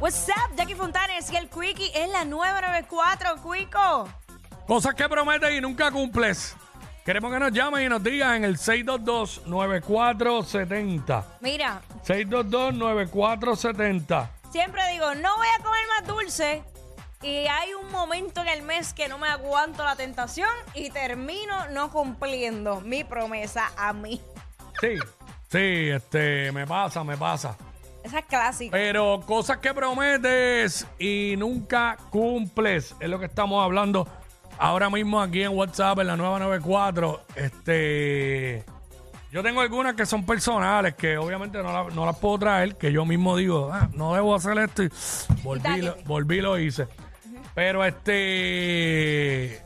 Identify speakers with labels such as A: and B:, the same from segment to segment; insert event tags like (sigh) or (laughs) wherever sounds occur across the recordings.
A: What's up, Jackie Fontanes y el Quickie en la 994, Quico.
B: Cosas que prometes y nunca cumples. Queremos que nos llamen y nos digan en el 622-9470.
A: Mira,
B: 622-9470.
A: siempre digo, no voy a comer más dulce. Y hay un momento en el mes que no me aguanto la tentación y termino no cumpliendo mi promesa a mí.
B: Sí, sí, este, me pasa, me pasa.
A: Esa es clásica.
B: Pero cosas que prometes y nunca cumples. Es lo que estamos hablando ahora mismo aquí en WhatsApp, en la nueva 94. Este. Yo tengo algunas que son personales, que obviamente no, la- no las puedo traer, que yo mismo digo, "Ah, no debo hacer esto y volví, lo- volví y lo hice. Pero este.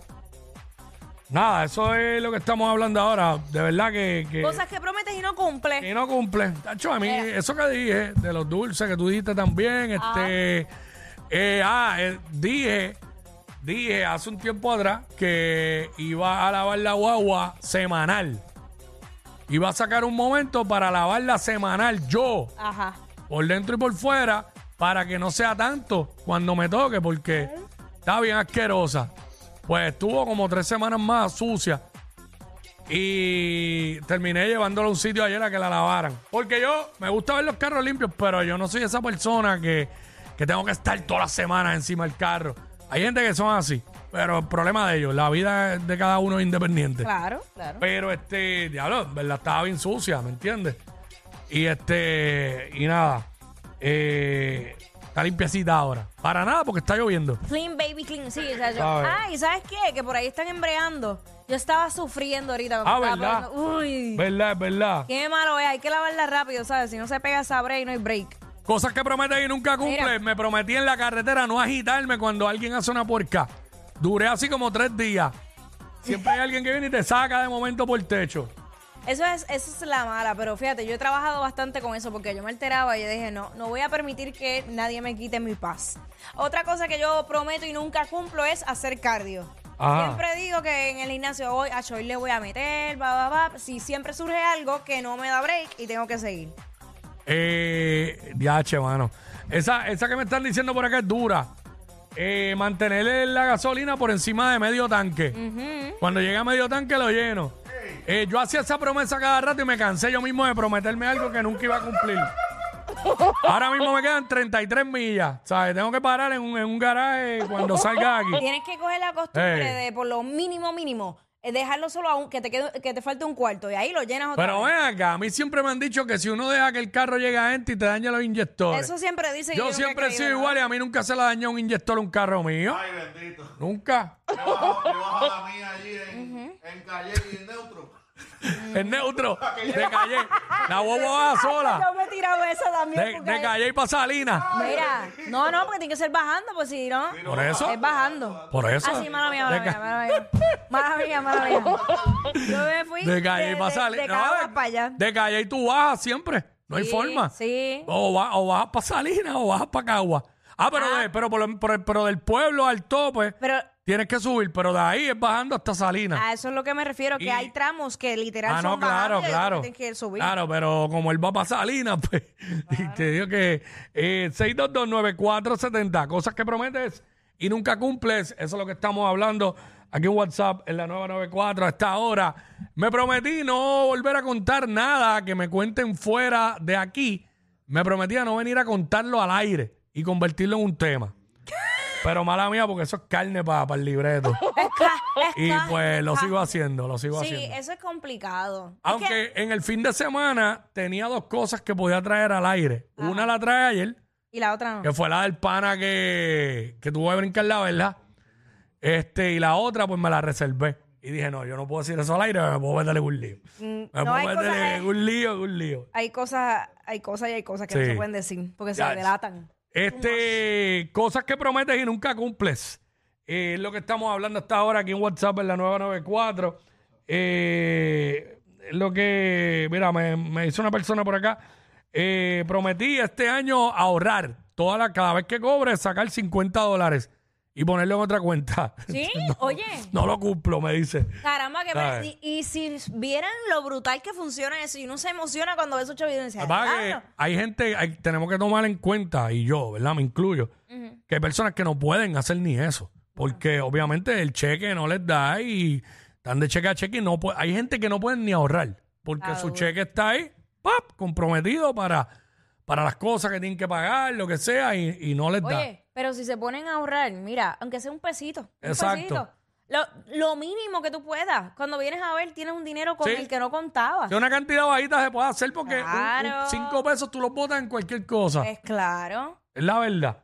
B: Nada, eso es lo que estamos hablando ahora. De verdad que. que
A: Cosas que prometes y no cumples.
B: y no cumple. Tacho, a mí, eso que dije, de los dulces que tú dijiste también, este. eh, ah, eh, dije, dije hace un tiempo atrás que iba a lavar la guagua semanal. Iba a sacar un momento para lavarla semanal yo,
A: Ajá.
B: por dentro y por fuera, para que no sea tanto cuando me toque, porque está bien asquerosa. Pues estuvo como tres semanas más sucia. Y terminé llevándola a un sitio ayer a que la lavaran. Porque yo me gusta ver los carros limpios, pero yo no soy esa persona que, que tengo que estar todas las semanas encima del carro. Hay gente que son así, pero el problema de ellos, la vida de cada uno es independiente.
A: Claro, claro.
B: Pero este, diablo, verdad estaba bien sucia, ¿me entiendes? Y este, y nada, eh, está limpiecita ahora. Para nada, porque está lloviendo.
A: Clean baby clean, sí. O sea, yo,
B: ¿Sabes?
A: ah, y ¿sabes qué? Que por ahí están embreando. Yo estaba sufriendo ahorita. cuando
B: Ah,
A: estaba
B: ¿verdad?
A: probando. Uy,
B: ¿Verdad? Es verdad.
A: qué malo es. Hay que lavarla rápido, ¿sabes? Si no se pega esa break, no hay break.
B: Cosas que prometes y nunca cumples.
A: Mira.
B: Me prometí en la carretera no agitarme cuando alguien hace una puerca. Duré así como tres días. Siempre hay alguien que viene y te saca de momento por el techo.
A: Eso es, eso es la mala, pero fíjate, yo he trabajado bastante con eso porque yo me alteraba y yo dije, no, no voy a permitir que nadie me quite mi paz. Otra cosa que yo prometo y nunca cumplo es hacer cardio.
B: Ajá.
A: Siempre digo que en el gimnasio hoy, a hoy le voy a meter, va, va, va. Si siempre surge algo que no me da break y tengo que seguir.
B: Eh, diache, mano. Esa, esa que me están diciendo por acá es dura. Eh, mantener la gasolina por encima de medio tanque. Cuando llegue a medio tanque lo lleno. Eh, yo hacía esa promesa cada rato y me cansé yo mismo de prometerme algo que nunca iba a cumplir. Ahora mismo me quedan 33 millas. ¿Sabes? Tengo que parar en un, en un garaje cuando salga aquí.
A: Tienes que coger la costumbre
B: Ey.
A: de por lo mínimo mínimo eh, dejarlo solo a un, que te quede, que te falte un cuarto y ahí lo llenas otra
B: Pero
A: vez.
B: ven acá, a mí siempre me han dicho que si uno deja que el carro llegue a gente y te daña los inyectores.
A: Eso siempre dicen.
B: yo siempre he sido
A: ¿no?
B: igual y a mí nunca se le dañó un inyector a un carro mío.
C: Ay, bendito.
B: Nunca.
C: Yo bajo, yo bajo la mía allí en, en calle y en neutro. (laughs)
B: Es neutro. (laughs) De calle. La boba baja sola.
A: Tirado esa también.
B: De,
A: porque
B: de
A: hay-
B: calle y para Salina.
A: Mira, no, no, porque tiene que ser bajando, pues si no,
B: Por eso.
A: es bajando.
B: Por eso.
A: Ah, sí, mala mía, mala
B: De
A: mía,
B: ca-
A: mala mía. Mala mía, mala mía. Yo me fui
B: De calle y para
A: de,
B: No,
A: Caguas para allá.
B: de calle y tú bajas siempre. No hay
A: Sí,
B: forma.
A: Sí.
B: O, va- o bajas para Salina o bajas para Cagua. Ah, pero,
A: Ah.
B: de- pero, por lo- por el- pero del pueblo al tope
A: Pero
B: tienes que subir, pero de ahí es bajando hasta Salina.
A: a eso es lo que me refiero, que
B: Y-
A: hay tramos que literal
B: Ah, no,
A: son
B: claro,
A: bajando y hay
B: claro.
A: que tienes que subir.
B: Claro, pero como él va para Salinas, (laughs) pues y te digo que eh, 6229470, cosas que prometes y nunca cumples, eso es lo que estamos hablando aquí en WhatsApp en la 994 a esta hora. Me prometí no volver a contar nada que me cuenten fuera de aquí. Me prometí a no venir a contarlo al aire y convertirlo en un tema. Pero mala mía, porque eso es carne para el libreto. (laughs) Y pues lo sigo haciendo, lo sigo
A: Sí,
B: haciendo.
A: eso es complicado.
B: Aunque en el fin de semana tenía dos cosas que podía traer al aire. Una la trae ayer,
A: y la otra no.
B: que fue la del pana que, que tuvo que brincar la verdad. Este, y la otra, pues me la reservé. Y dije, no, yo no puedo decir eso al aire, me puedo meterle un lío. Me
A: Mm, no,
B: puedo
A: hay
B: meterle
A: cosas-
B: un lío, un lío.
A: Hay cosas, hay cosas y hay cosas que no
B: Sí.
A: se pueden decir porque se
B: Ya,
A: delatan.
B: Este, cosas que prometes y nunca cumples. Eh, es lo que estamos hablando hasta ahora aquí en WhatsApp en la 994. Eh, es lo que, mira, me, me hizo una persona por acá. Eh, prometí este año ahorrar toda la, cada vez que cobre, sacar 50 dólares y ponerlo en otra cuenta. (laughs)
A: Sí, oye.
B: No lo cumplo, me dice.
A: Caramba, que
B: ¿Sabes?
A: y, y si vieran lo brutal que funciona eso y uno se emociona cuando ve esos "Diablo".
B: hay gente, hay- tenemos que tomar en cuenta, y yo, ¿verdad? Me incluyo, que hay personas que no pueden hacer ni eso. Porque obviamente el cheque no les da y están de cheque a cheque y no hay gente que no pueden ni ahorrar. Porque su cheque está ahí, ¡pap! comprometido para, para las cosas que tienen que pagar, lo que sea, y, y no les da.
A: Oye, pero si se ponen a ahorrar, mira, aunque sea un pesito. un
B: Exacto.
A: pesito, lo, lo mínimo que tú puedas. Cuando vienes a ver, tienes un dinero con
B: Sí.
A: el que no contabas.
B: Si una cantidad bajita se puede hacer porque un- un
A: Claro.
B: cinco pesos tú los botas en cualquier cosa.
A: Es claro.
B: Es la verdad.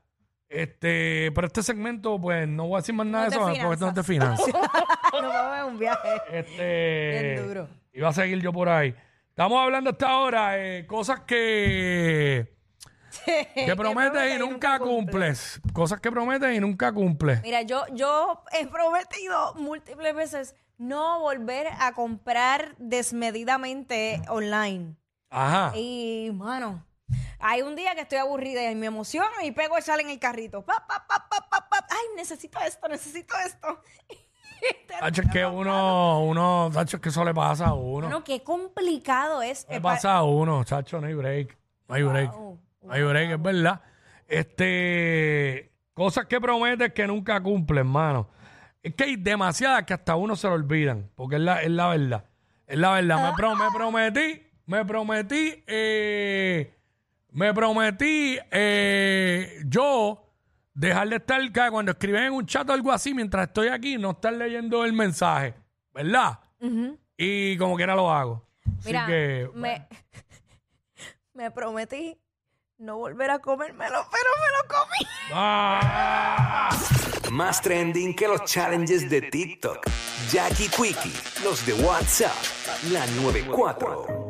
B: Este, pero este segmento, pues, no voy a decir más nada
A: No
B: de
A: te
B: eso porque esto no te financia. (laughs)
A: Nos vamos en un viaje.
B: Este.
A: Bien duro.
B: Iba a seguir yo por ahí. Estamos hablando hasta ahora eh, cosas que, (laughs) que prometes y nunca cumples. Cosas que prometes y nunca cumples.
A: Mira, yo, yo he prometido múltiples veces no volver a comprar desmedidamente online.
B: Ajá.
A: Y, mano, hay un día que estoy aburrida y me emociono y pego el sal en el carrito. Pa, pa, pa, pa, pa, pa. Ay, necesito esto, necesito esto. (laughs)
B: Tacho, es que uno, uno, tacho, es que eso le pasa a uno.
A: Bueno, qué complicado es.
B: Le
A: eh, pa-
B: pasa a uno, chacho, no hay break. No hay break.
A: Wow.
B: No hay break, es verdad. Este, cosas que prometes que nunca cumples, hermano. Es que hay demasiadas que hasta uno se lo olvidan, porque es la, es la verdad. Es la verdad. Me, pro- me (laughs) prometí, me prometí, eh, me prometí eh, yo dejar de estar cuando escriben en un chat o algo así mientras estoy aquí, no estar leyendo el mensaje, ¿verdad? Y como quiera lo hago. Así
A: Mira,
B: que,
A: me, (laughs) me prometí no volver a comérmelo, pero me lo comí.
B: ¡Ah!
D: Más trending que los challenges de TikTok. Jackie Quickie, los de WhatsApp, la 94.